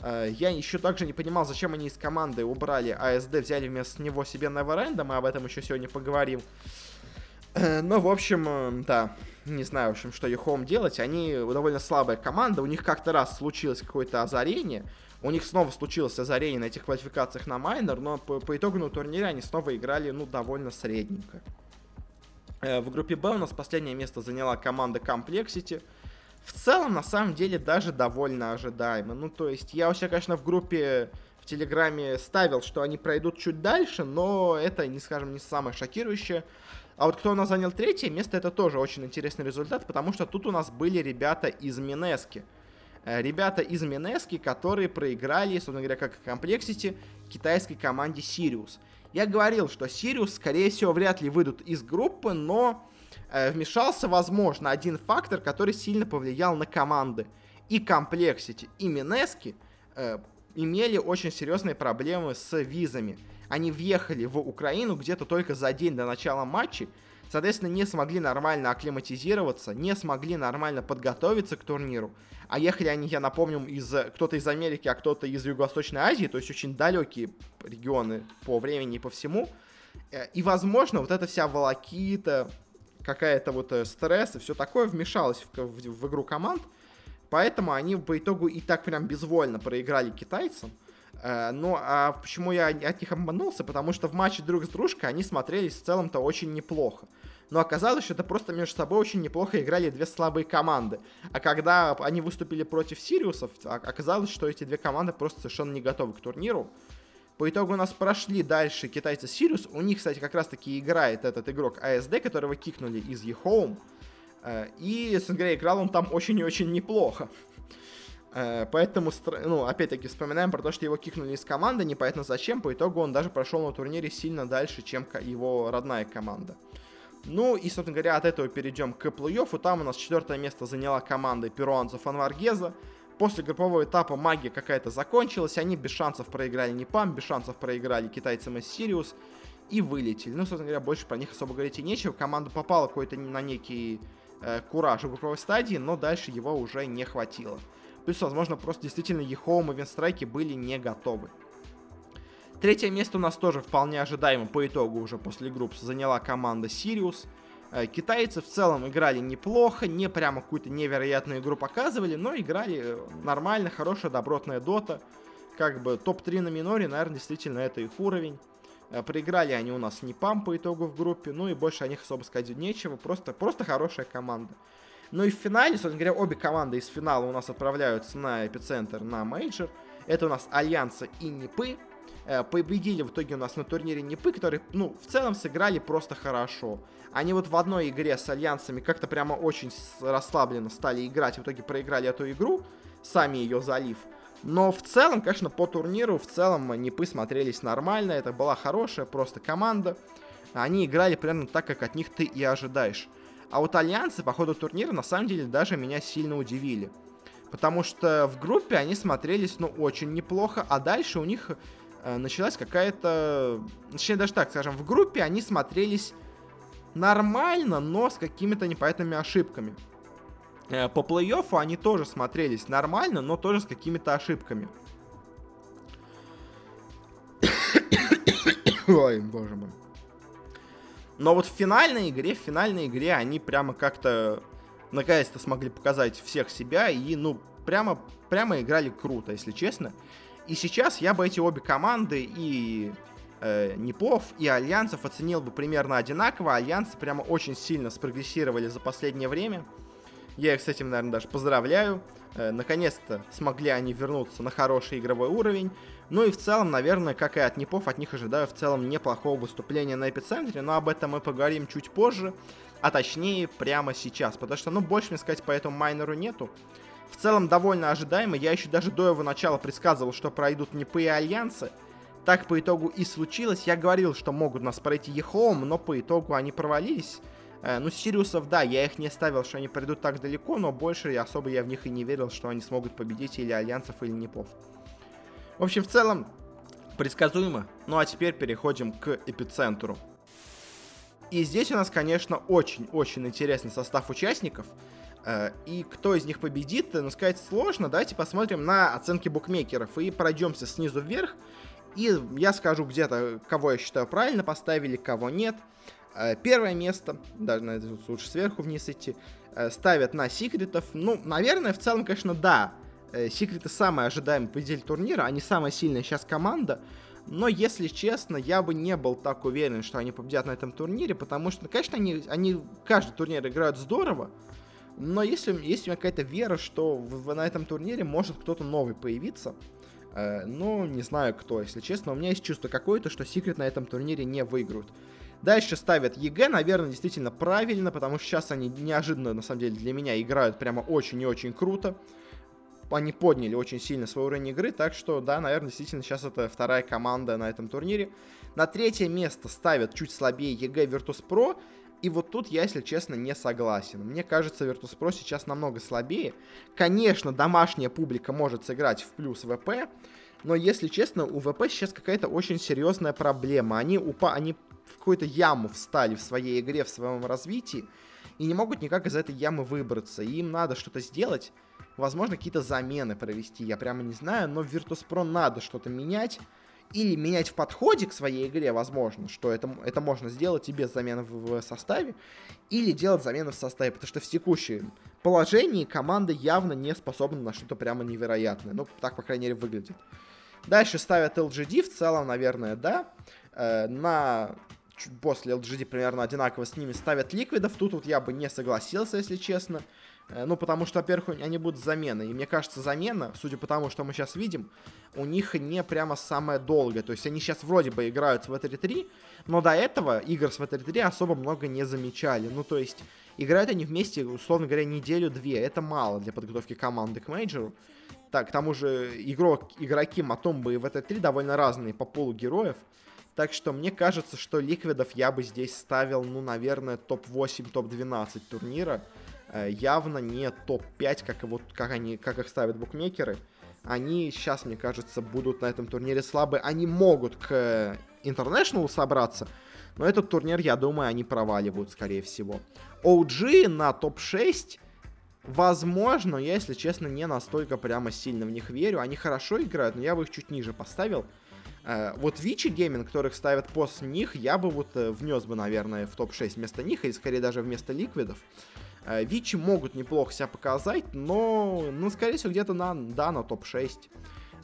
Э, я еще также не понимал, зачем они из команды убрали АСД, взяли вместо него себе Неверенда. Мы об этом еще сегодня поговорим. Э, ну, в общем, э, да, не знаю, в общем, что Юхом делать. Они довольно слабая команда, у них как-то раз случилось какое-то озарение, у них снова случилось озарение на этих квалификациях на майнер, но по, по итогу турнире они снова играли, ну, довольно средненько. В группе Б у нас последнее место заняла команда Complexity. В целом, на самом деле, даже довольно ожидаемо. Ну, то есть, я у себя, конечно, в группе в Телеграме ставил, что они пройдут чуть дальше, но это, не скажем, не самое шокирующее. А вот кто у нас занял третье место, это тоже очень интересный результат, потому что тут у нас были ребята из Минески. Э, ребята из Минески, которые проиграли, собственно говоря, как и Complexity, китайской команде Sirius. Я говорил, что Sirius, скорее всего, вряд ли выйдут из группы, но вмешался, возможно, один фактор, который сильно повлиял на команды. И Complexity, и Минески э, имели очень серьезные проблемы с визами. Они въехали в Украину где-то только за день до начала матча, соответственно, не смогли нормально акклиматизироваться, не смогли нормально подготовиться к турниру. А ехали они, я напомню, из, кто-то из Америки, а кто-то из Юго-Восточной Азии, то есть очень далекие регионы по времени и по всему. Э, и, возможно, вот эта вся волокита, какая-то вот э, стресс и все такое вмешалось в, в, в игру команд. Поэтому они по итогу и так прям безвольно проиграли китайцам. Ну, а почему я от них обманулся? Потому что в матче друг с дружкой они смотрелись в целом-то очень неплохо но оказалось, что это просто между собой очень неплохо играли две слабые команды. А когда они выступили против Сириусов, оказалось, что эти две команды просто совершенно не готовы к турниру. По итогу у нас прошли дальше китайцы Сириус. У них, кстати, как раз-таки играет этот игрок АСД, которого кикнули из eHome. Э, и, говоря, играл он там очень и очень неплохо. Э, поэтому, ну, опять-таки, вспоминаем про то, что его кикнули из команды, непонятно зачем. По итогу он даже прошел на турнире сильно дальше, чем его родная команда. Ну и, собственно говоря, от этого перейдем к плей-оффу. Там у нас четвертое место заняла команда перуанцев Анваргеза. После группового этапа магия какая-то закончилась. Они без шансов проиграли Непам, без шансов проиграли китайцам из Сириус и вылетели. Ну, собственно говоря, больше про них особо говорить и нечего. Команда попала какой-то на некий э, кураж в групповой стадии, но дальше его уже не хватило. Плюс, возможно, просто действительно EHOME и Винстрайки были не готовы. Третье место у нас тоже вполне ожидаемо по итогу уже после групп заняла команда Sirius. Э, китайцы в целом играли неплохо, не прямо какую-то невероятную игру показывали, но играли э, нормально, хорошая, добротная дота. Как бы топ-3 на миноре, наверное, действительно это их уровень. Э, проиграли они у нас Нипам по итогу в группе, ну и больше о них особо сказать нечего, просто, просто хорошая команда. Ну и в финале, собственно говоря, обе команды из финала у нас отправляются на эпицентр, на мейджор. Это у нас Альянса и Нипы. Э, победили в итоге у нас на турнире Нипы, которые, ну, в целом сыграли просто хорошо. Они вот в одной игре с Альянсами как-то прямо очень расслабленно стали играть, в итоге проиграли эту игру, сами ее слив. Но в целом, конечно, по турниру, в целом Нипы смотрелись нормально, это была хорошая просто команда. Они играли примерно так, как от них ты и ожидаешь. А вот альянсы по ходу турнира на самом деле даже меня сильно удивили. Потому что в группе они смотрелись, ну, очень неплохо, а дальше у них началась какая-то... Точнее, даже так, скажем, в группе они смотрелись нормально, но с какими-то непонятными ошибками. Э, по плей-оффу они тоже смотрелись нормально, но тоже с какими-то ошибками. Ой, боже мой. Но вот в финальной игре, в финальной игре они прямо как-то наконец-то смогли показать всех себя и, ну, прямо, прямо играли круто, если честно. И сейчас я бы эти обе команды и э, Непов и Альянсов оценил бы примерно одинаково. Альянсы прямо очень сильно спрогрессировали за последнее время. Я их с этим, наверное, даже поздравляю. Э, наконец-то смогли они вернуться на хороший игровой уровень. Ну и в целом, наверное, как и от Нипов, от них ожидаю в целом неплохого выступления на эпицентре, но об этом мы поговорим чуть позже, а точнее прямо сейчас, потому что, ну, больше мне сказать по этому майнеру нету в целом довольно ожидаемо. Я еще даже до его начала предсказывал, что пройдут Нипы и Альянсы. Так по итогу и случилось. Я говорил, что могут нас пройти EHOME, но по итогу они провалились. Э, ну, Сириусов, да, я их не ставил, что они пройдут так далеко, но больше особо я в них и не верил, что они смогут победить или Альянсов, или Нипов. В общем, в целом, предсказуемо. Ну а теперь переходим к эпицентру. И здесь у нас, конечно, очень-очень интересный состав участников. Э, и кто из них победит, ну, сказать сложно. Давайте посмотрим на оценки букмекеров и пройдемся снизу вверх. И я скажу где-то, кого я считаю правильно поставили, кого нет. Э, первое место, даже лучше сверху вниз идти, э, ставят на секретов. Ну, наверное, в целом, конечно, да. Секреты самый ожидаемый победитель турнира, они самая сильная сейчас команда. Но, если честно, я бы не был так уверен, что они победят на этом турнире, потому что, конечно, они, они каждый турнир играют здорово, Но если, есть у меня какая-то вера, что в, на этом турнире может кто-то новый появиться, э, но не знаю кто, если честно. У меня есть чувство какое-то, что Секрет на этом турнире не выиграют. Дальше ставят EG, наверное, действительно правильно, потому что сейчас они неожиданно, на самом деле, для меня играют прямо очень и очень круто. Они подняли очень сильно свой уровень игры, так что, да, наверное, действительно сейчас это вторая команда на этом турнире. На третье место ставят чуть слабее EG Virtus.pro, и вот тут я, если честно, не согласен. Мне кажется, Virtus.pro сейчас намного слабее. Конечно, домашняя публика может сыграть в плюс ВП, но, если честно, у ВП сейчас какая-то очень серьезная проблема. Они, упа они в какую-то яму встали в своей игре, в своем развитии, и не могут никак из этой ямы выбраться. И им надо что-то сделать, возможно, какие-то замены провести, я прямо не знаю, но в Virtus.pro надо что-то менять, или менять в подходе к своей игре, возможно, что это, это можно сделать и без замены в, в составе, или делать замены в составе, потому что в текущем положении команда явно не способна на что-то прямо невероятное. Ну, так, по крайней мере, выглядит. Дальше ставят LGD, в целом, наверное, да. Э, на после LGD примерно одинаково с ними ставят ликвидов. Тут вот я бы не согласился, если честно. Э, ну, потому что, во-первых, они будут замены. И мне кажется, замена, судя по тому, что мы сейчас видим, у них не прямо самая долгая. То есть они сейчас вроде бы играют в VT3, но до этого игр с VT3 особо много не замечали. Ну, то есть играют они вместе, условно говоря, неделю-две. Это мало для подготовки команды к мейджору. Так, к тому же игрок, игроки Матомбы и VT3 довольно разные по полу героев. Так что мне кажется, что ликвидов я бы здесь ставил, ну, наверное, топ-8, топ-12 турнира. Э, явно не топ-5, как, вот, как, они, как их ставят букмекеры. Они сейчас, мне кажется, будут на этом турнире слабы. Они могут к International собраться, но этот турнир, я думаю, они проваливают, скорее всего. OG на топ-6, возможно, я, если честно, не настолько прямо сильно в них верю. Они хорошо играют, но я бы их чуть ниже поставил. Э, вот Vici Gaming, которых ставят после них, я бы вот э, внес бы, наверное, в топ-6 вместо них, или скорее даже вместо Ликвидов. Э, Vici могут неплохо себя показать, но, ну, скорее всего, где-то на, да, на топ-6.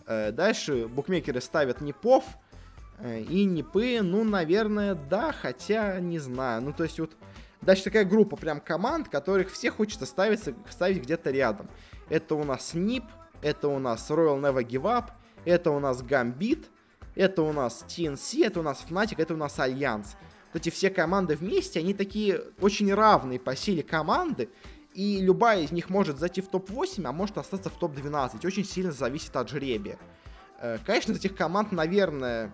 Э, дальше букмекеры ставят Нипов э, и Нипы, ну, наверное, да, хотя не знаю. Ну, то есть вот дальше такая группа прям команд, которых все хочется ставить, ставить где-то рядом. Это у нас NiP, это у нас Royal Never Give Up, это у нас Gambit, это у нас TNC, это у нас Fnatic, это у нас Альянс вот эти все команды вместе, они такие очень равные по силе команды, и любая из них может зайти в топ-8, а может остаться в топ-12. Очень сильно зависит от жребия. Э, конечно, из этих команд, наверное,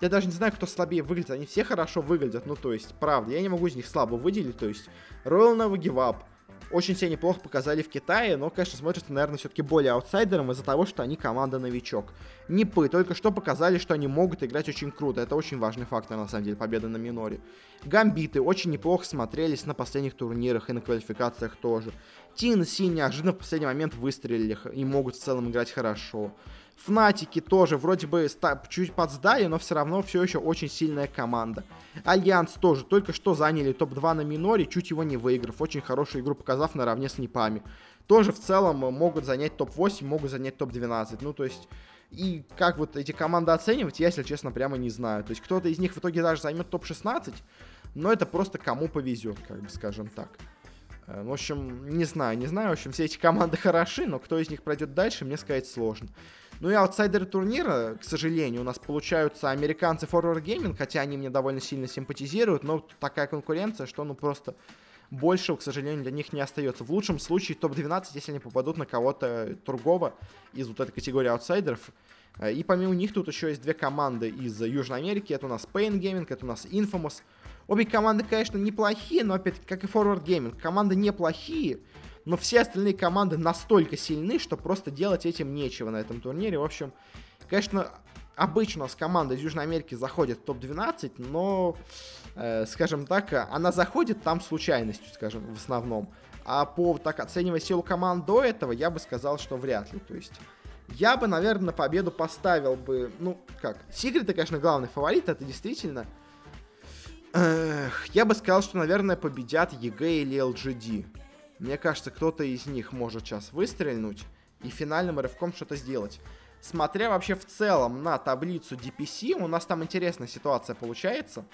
я даже не знаю, кто слабее выглядит. Они все хорошо выглядят, ну то есть, правда, я не могу из них слабо выделить. То есть, Royal Never Give Up, очень себя неплохо показали в Китае, но, конечно, смотрится, наверное, все-таки более аутсайдером из-за того, что они команда-новичок. Нипы только что показали, что они могут играть очень круто. Это очень важный фактор, на самом деле, победа на миноре. Гамбиты очень неплохо смотрелись на последних турнирах и на квалификациях тоже. TNC неожиданно в последний момент выстрелили и могут в целом играть хорошо. Фнатики тоже вроде бы чуть подсдали, но все равно все еще очень сильная команда. Альянс тоже только что заняли топ-2 на миноре, чуть его не выиграв. Очень хорошую игру показав наравне с Нипами. Тоже в целом могут занять топ-8, могут занять топ-12. Ну, то есть... И как вот эти команды оценивать, я, если честно, прямо не знаю. То есть кто-то из них в итоге даже займет топ-16, но это просто кому повезет, как бы скажем так. Э, в общем, не знаю, не знаю. В общем, все эти команды хороши, но кто из них пройдет дальше, мне сказать сложно. Ну и аутсайдеры турнира, к сожалению, у нас получаются американцы Forward Gaming, хотя они мне довольно сильно симпатизируют, но такая конкуренция, что ну просто больше, к сожалению, для них не остается. В лучшем случае топ-12, если они попадут на кого-то другого из вот этой категории аутсайдеров. Э, и помимо них тут еще есть две команды из Южной Америки. Это у нас Pain Gaming, это у нас Infamous. Обе команды, конечно, неплохие, но опять как и Forward Gaming, команды неплохие, но все остальные команды настолько сильны, что просто делать этим нечего на этом турнире. В общем, конечно, обычно нас команда из Южной Америки заходит в топ-12, но, э, скажем так, она заходит там случайностью, скажем, в основном. А по так оценивая силу команд до этого, я бы сказал, что вряд ли. То есть я бы, наверное, на победу поставил бы, ну, как, Секреты, конечно, главный фаворит, это действительно Эх, я бы сказал, что, наверное, победят EG или LGD. Мне кажется, кто-то из них может сейчас выстрельнуть и финальным рывком что-то сделать. Смотря вообще в целом на таблицу DPC, у нас там интересная ситуация получается.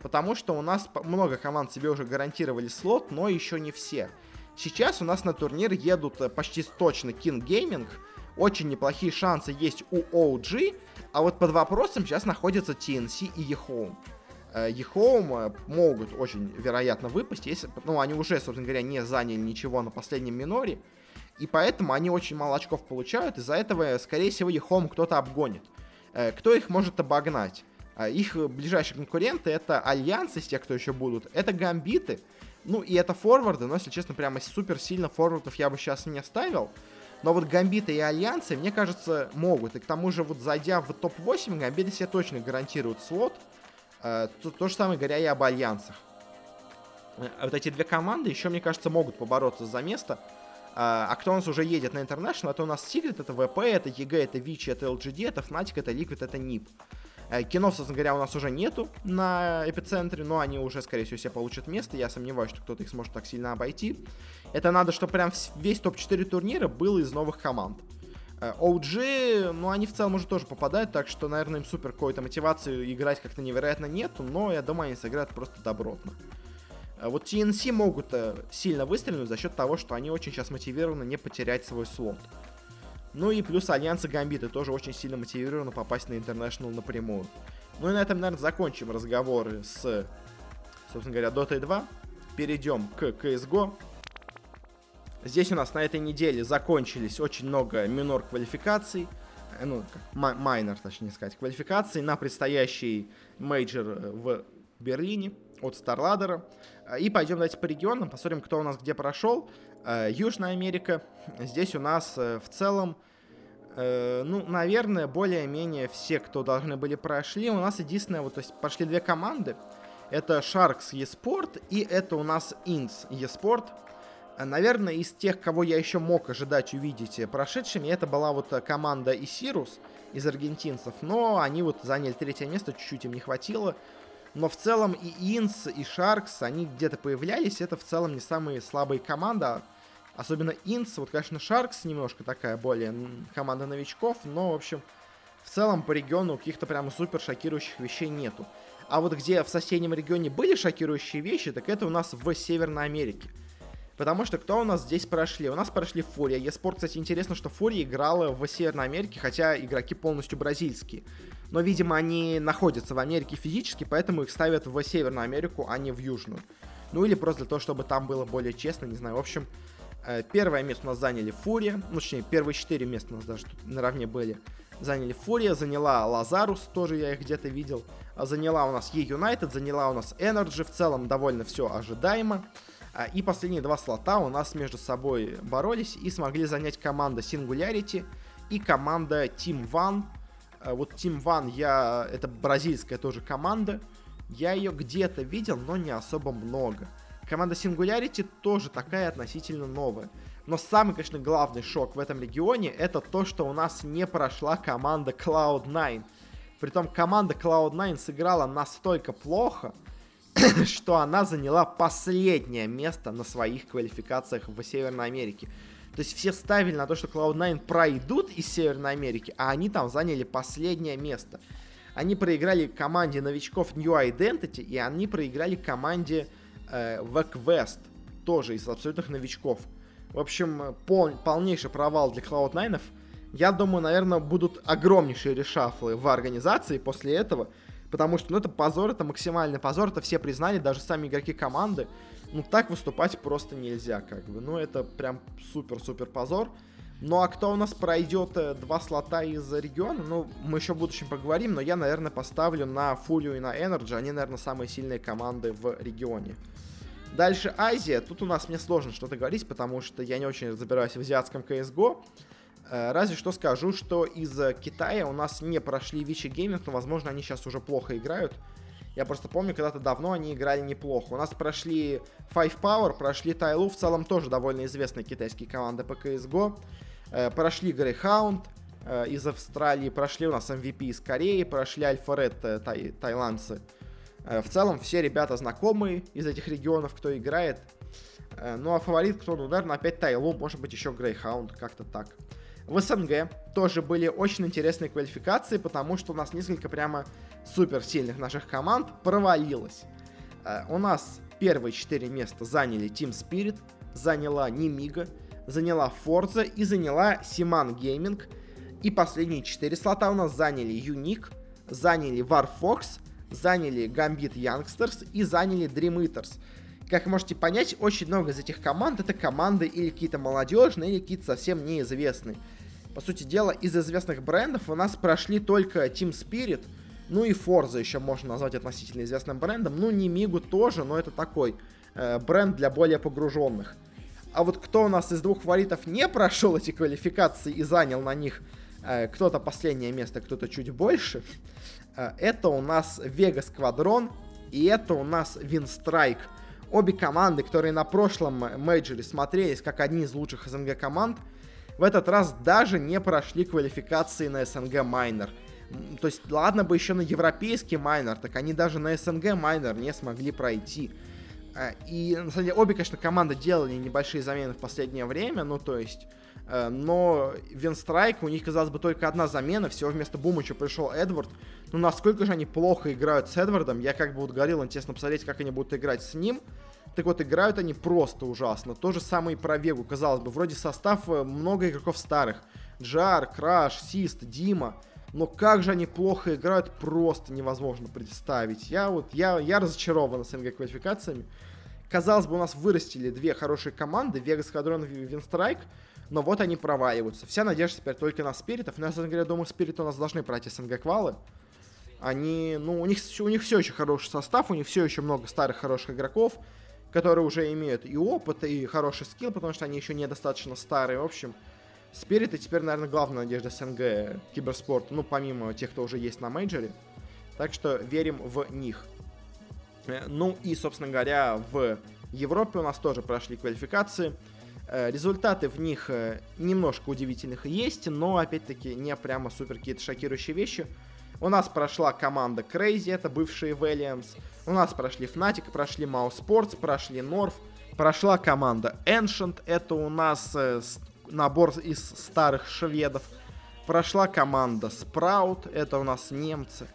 Потому что у нас много команд себе уже гарантировали слот, но еще не все. Сейчас у нас на турнир едут э, почти точно King Gaming, очень неплохие шансы есть у OG, а вот под вопросом сейчас находятся TNC и eHome. Э, могут очень вероятно выпасть, если, ну, они уже, собственно говоря, не заняли ничего на последнем миноре, и поэтому они очень мало очков получают, из-за этого, скорее всего, eHome кто-то обгонит. Э, кто их может обогнать? Их ближайшие конкуренты это Альянс из тех, кто еще будут, это Гамбиты, ну и это форварды, но, если честно, прямо супер сильно форвардов я бы сейчас не ставил. Но вот Гамбиты и Альянсы, мне кажется, могут. И к тому же, вот зайдя в топ-8, Гамбиты себе точно гарантируют слот. Э, то, то же самое говоря и об Альянсах. Э, вот эти две команды еще, мне кажется, могут побороться за место. Э, а кто у нас уже едет на International, это у нас Secret, это ВП, это EG, это Vici, это LGD, это Fnatic, это Liquid, это. Э, кинов, собственно говоря, у нас уже нету на эпицентре, но они уже, скорее всего, себе получат место. Я сомневаюсь, что кто-то их сможет так сильно обойти. Это надо, чтобы прям весь топ-4 турнира был из новых команд. OG, э, ну, они в целом уже тоже попадают, так что, наверное, им супер какой-то мотивации играть как-то невероятно нету, но я думаю, они сыграют просто добротно. Э, вот TNC могут сильно выстрелить за счет того, что они очень сейчас мотивированы не потерять свой слот. Ну и плюс Альянсы Гамбиты тоже очень сильно мотивированы попасть на International напрямую. Ну и на этом, наверное, закончим разговоры с, собственно говоря, Dota 2. Перейдем к CSGO. Здесь у нас на этой неделе закончились очень много минор квалификаций. Э, ну, майнер, точнее сказать, квалификаций на предстоящий мейджор э, в Берлине от StarLadder. Э, и пойдем давайте по регионам, посмотрим, кто у нас где прошел. Южная Америка. Здесь у нас в целом, ну, наверное, более-менее все, кто должны были, прошли. У нас единственное, вот, то есть пошли две команды. Это Sharks eSport и это у нас Inns eSport. Наверное, из тех, кого я еще мог ожидать увидеть прошедшими, это была вот команда Исирус из аргентинцев, но они вот заняли третье место, чуть-чуть им не хватило. Но в целом и Инс, и Шаркс, они где-то появлялись, это в целом не самые слабые команды, Особенно Инс, вот, конечно, Шаркс немножко такая более команда новичков, но, в общем, в целом по региону каких-то прямо супер шокирующих вещей нету. А вот где в соседнем регионе были шокирующие вещи, так это у нас в Северной Америке. Потому что кто у нас здесь прошли? У нас прошли Фурия. Еспорт, кстати, интересно, что Фурия играла в Северной Америке, хотя игроки полностью бразильские. Но, видимо, они находятся в Америке физически, поэтому их ставят в Северную Америку, а не в Южную. Ну или просто для того, чтобы там было более честно, не знаю. В общем, Э, первое место у нас заняли FURIA, ну, точнее, первые четыре места у нас даже тут наравне были. Заняли Фурия, заняла Lazarus, тоже я их где-то видел. Заняла у нас eUnited, заняла у нас NRG, в целом довольно все ожидаемо. А, и последние два слота у нас между собой боролись и смогли занять команда Singularity и команда Team One. А, вот Team One, я, это бразильская тоже команда. Я ее где-то видел, но не особо много. Команда Singularity тоже такая относительно новая. Но самый, конечно, главный шок в этом регионе это то, что у нас не прошла команда Cloud9. Притом команда Cloud9 сыграла настолько плохо, что она заняла последнее место на своих квалификациях в Северной Америке. То есть все ставили на то, что Cloud9 пройдут из Северной Америки, а они там заняли последнее место. Они проиграли команде новичков New Identity, и они проиграли команде э, Веквест, тоже из абсолютных новичков. В общем, пол, полнейший провал для Cloud9. Я думаю, наверное, будут огромнейшие решафлы в организации после этого, потому что, ну, это позор, это максимальный позор, это все признали, даже сами игроки команды. Ну, так выступать просто нельзя, как бы. Ну, это прям супер-супер позор. Ну, а кто у нас пройдет э, два слота из региона, ну, мы еще в будущем поговорим, но я, наверное, поставлю на Фулию и на Energy, они, наверное, самые сильные команды в регионе. Дальше Азия. Тут у нас мне сложно что-то говорить, потому что я не очень разбираюсь в азиатском CSGO. Э, разве что скажу, что из Китая у нас не прошли Вичи Гейминг, но, возможно, они сейчас уже плохо играют. Я просто помню, когда-то давно они играли неплохо. У нас прошли Five Power, прошли Тайлу, в целом тоже довольно известные китайские команды по CSGO. Э, прошли Greyhound э, из Австралии, прошли у нас MVP из Кореи, прошли Альфа Ред тай, тайландцы Э, в целом все ребята знакомые из этих регионов, кто играет. Э, ну а фаворит кто? Ну, наверное, опять Тайлу, может быть еще Грейхаунд, как-то так. В СНГ тоже были очень интересные квалификации, потому что у нас несколько прямо супер сильных наших команд провалилось. Э, у нас первые четыре места заняли Team Spirit, заняла Немига, заняла Forza и заняла Симан Gaming. И последние 4 слота у нас заняли Unique, заняли Warfox, заняли Gambit Youngsters и заняли Dream Eaters. Как можете понять, очень много из этих команд это команды или какие-то молодежные, или какие-то совсем неизвестные. По сути дела, из известных брендов у нас прошли только Team Spirit, ну и Forza еще можно назвать относительно известным брендом. Ну, не Мигу тоже, но это такой э, бренд для более погруженных. А вот кто у нас из двух фаворитов не прошел эти квалификации и занял на них э, кто-то последнее место, кто-то чуть больше, э, это у нас Vega Squadron и это у нас Winstrike. Обе команды, которые на прошлом мейджоре смотрелись как одни из лучших СНГ команд, в этот раз даже не прошли квалификации на СНГ Майнер. То есть, ладно бы еще на европейский майнер, так они даже на СНГ майнер не смогли пройти. Э, и, на самом деле, обе, конечно, команды делали небольшие замены в последнее время, ну, то есть... Э, но Винстрайк, у них, казалось бы, только одна замена, всего вместо Бумыча пришел Эдвард. Ну, насколько же они плохо играют с Эдвардом, я как бы вот говорил, интересно посмотреть, как они будут играть с ним. Так вот, играют они просто ужасно. То же самое и про Вегу, казалось бы. Вроде состав э, много игроков старых. Джар, Краш, Сист, Дима. Но как же они плохо играют, просто невозможно представить. Я вот, я, я разочарован СНГ квалификациями. Казалось бы, у нас вырастили две хорошие команды, Вегас Хадрон и Винстрайк, но вот они проваливаются. Вся надежда теперь только на Спиритов. Но, я, говоря, думаю, Спириты у нас должны пройти СНГ квалы. Они, ну, у них, у них все еще хороший состав, у них все еще много старых хороших игроков которые уже имеют и опыт, и хороший скилл, потому что они еще недостаточно старые. В общем, Спириты теперь, наверное, главная надежда СНГ киберспорта, ну, помимо тех, кто уже есть на мейджоре. Так что верим в них. Э, ну и, собственно говоря, в Европе у нас тоже прошли квалификации. Э, результаты в них э, немножко удивительных есть, но, опять-таки, не прямо супер какие-то шокирующие вещи. У нас прошла команда Crazy, это бывшие Williams. У нас прошли Fnatic, прошли Mouse Sports, прошли North. Прошла команда Ancient, это у нас э, набор из старых шведов. Прошла команда Sprout, это у нас немцы.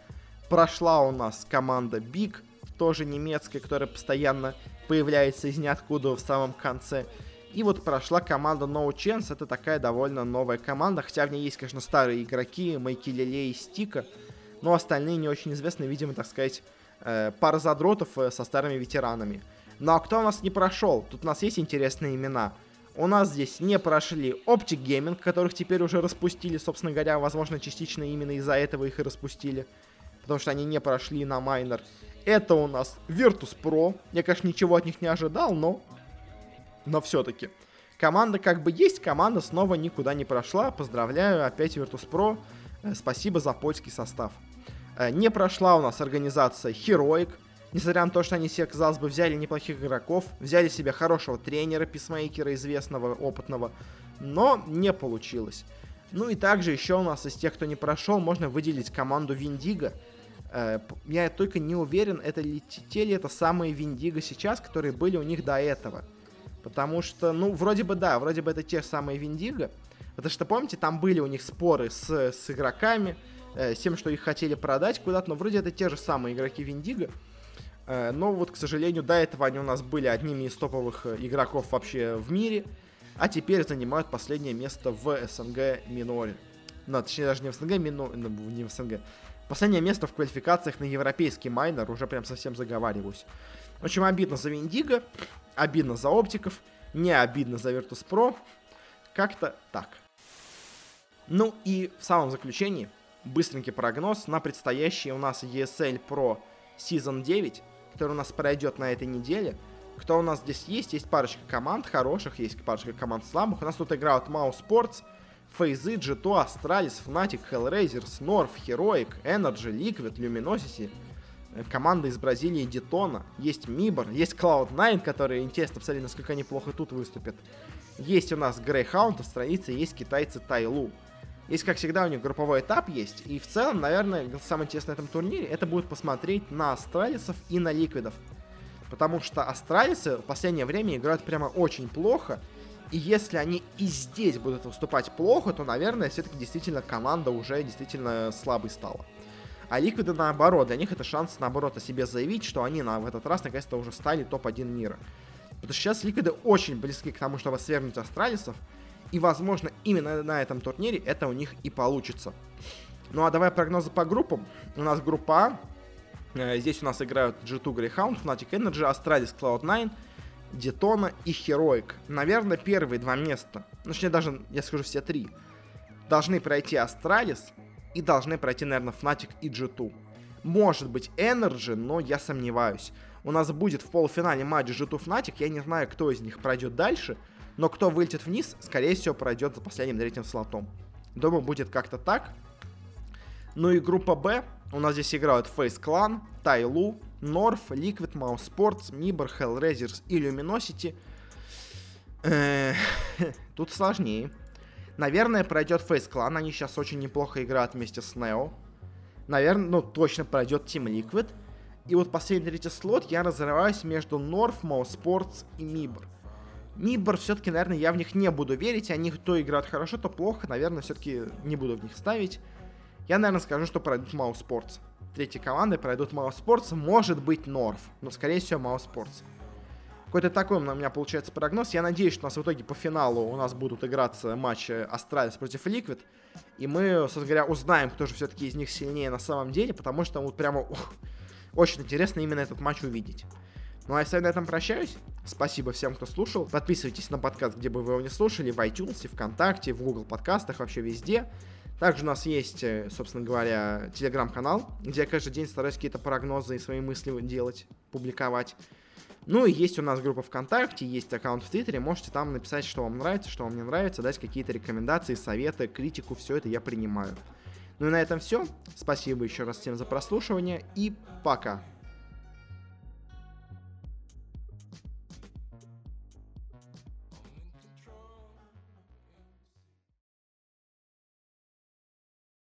Прошла у нас команда Big, тоже немецкая, которая постоянно появляется из ниоткуда в самом конце. И вот прошла команда No Chance, это такая довольно новая команда, хотя в ней есть, конечно, старые игроки, Майки Лилей и Стика, но остальные не очень известны, видимо, так сказать, э, пара задротов э, со старыми ветеранами. Ну а кто у нас не прошел? Тут у нас есть интересные имена. У нас здесь не прошли Optic Gaming, которых теперь уже распустили, собственно говоря, возможно, частично именно из-за этого их и распустили. Потому что они не прошли на майнер. Это у нас Virtus Pro. Я, конечно, ничего от них не ожидал, но... Но все-таки. Команда как бы есть, команда снова никуда не прошла. Поздравляю, опять Virtus Pro. Э, спасибо за польский состав. Э, не прошла у нас организация Heroic. Несмотря на то, что они себе, казалось бы, взяли неплохих игроков, взяли себе хорошего тренера, писмейкера, известного, опытного, но не получилось. Ну и также еще у нас из тех, кто не прошел, можно выделить команду Виндиго. Э, я только не уверен, это ли те ли это самые Виндиго сейчас, которые были у них до этого. Потому что, ну, вроде бы да, вроде бы это те самые Виндиго. Потому что, помните, там были у них споры с, с игроками, э, с тем, что их хотели продать куда-то, но вроде это те же самые игроки Виндиго. Э, но вот, к сожалению, до этого они у нас были одними из топовых э, игроков вообще в мире, а теперь занимают последнее место в СНГ миноре. Ну, точнее, даже не в СНГ, мино... Ну, не в СНГ. Последнее место в квалификациях на европейский майнер, уже прям совсем заговариваюсь. Общем, обидно за Виндиго, обидно за Оптиков, не обидно за Virtus.pro. Как-то так. Ну и в самом заключении, быстренький прогноз на предстоящий у нас ESL Pro Season 9, который у нас пройдет на этой неделе. Кто у нас здесь есть? Есть парочка команд хороших, есть парочка команд слабых. У нас тут играют Mouse Sports, Фейзы, G2, Astralis, Fnatic, Hellraisers, North, Heroic, Energy, Liquid, Luminosity, э, команда из Бразилии Детона, есть Мибор, есть Cloud9, которые интересно посмотреть, насколько они плохо тут выступят. Есть у нас Greyhound, австралийцы, есть китайцы Тайлу. Есть, как всегда, у них групповой этап есть. И в целом, наверное, самое интересное на этом турнире, это будет посмотреть на астралисов и на ликвидов. Потому что астралисы в последнее время играют прямо очень плохо. И если они и здесь будут выступать плохо, то, наверное, все-таки действительно команда уже действительно слабой стала. А ликвиды наоборот, для них это шанс наоборот о себе заявить, что они на, в этот раз наконец-то уже стали топ-1 мира. Потому что сейчас Ликвиды очень близки к тому, чтобы свергнуть Астралисов. И, возможно, именно на этом турнире это у них и получится. Ну а давай прогнозы по группам. У нас группа А. Э, здесь у нас играют G2 Greyhound, Fnatic Energy, Astralis Cloud9, Детона и Heroic. Наверное, первые два места, ну, точнее даже, я скажу, все три, должны пройти Astralis и должны пройти, наверное, Fnatic и G2. Может быть Energy, но я сомневаюсь. У нас будет в полуфинале матч G2 Fnatic, я не знаю, кто из них пройдет дальше, но кто вылетит вниз, скорее всего, пройдет за последним третьим слотом. Думаю, будет как-то так. Ну и группа Б. У нас здесь играют Face Clan, Тайлу, North, Liquid, Mouse Sports, Mibor, Hellraisers и Luminosity. Тут сложнее. Наверное, пройдет Face Clan. Они сейчас очень неплохо играют вместе с Neo. Наверное, ну, точно пройдет Team Liquid. И вот последний третий слот я разрываюсь между North, Mouse Sports и Mibor. Мибор все-таки, наверное, я в них не буду верить. Они то играют хорошо, то плохо. Наверное, все-таки не буду в них ставить. Я, наверное, скажу, что пройдут Sports. Третьей команды пройдут Sports. Может быть, Норф. Но, скорее всего, Mouse Sports. Какой-то такой у меня получается прогноз. Я надеюсь, что у нас в итоге по финалу у нас будут играться матчи Astralis против Liquid. И мы, собственно говоря, узнаем, кто же все-таки из них сильнее на самом деле. Потому что вот прямо ух, очень интересно именно этот матч увидеть. Ну а я на этом прощаюсь. Спасибо всем, кто слушал. Подписывайтесь на подкаст, где бы вы его не слушали, в iTunes, ВКонтакте, в Google подкастах, вообще везде. Также у нас есть, э, собственно говоря, телеграм-канал, где я каждый день стараюсь какие-то прогнозы и свои мысли делать, публиковать. Ну и есть у нас группа ВКонтакте, есть аккаунт в Твиттере, можете там написать, что вам нравится, что вам не нравится, дать какие-то рекомендации, советы, критику, все это я принимаю. Ну и на этом все. Спасибо еще раз всем за прослушивание и пока.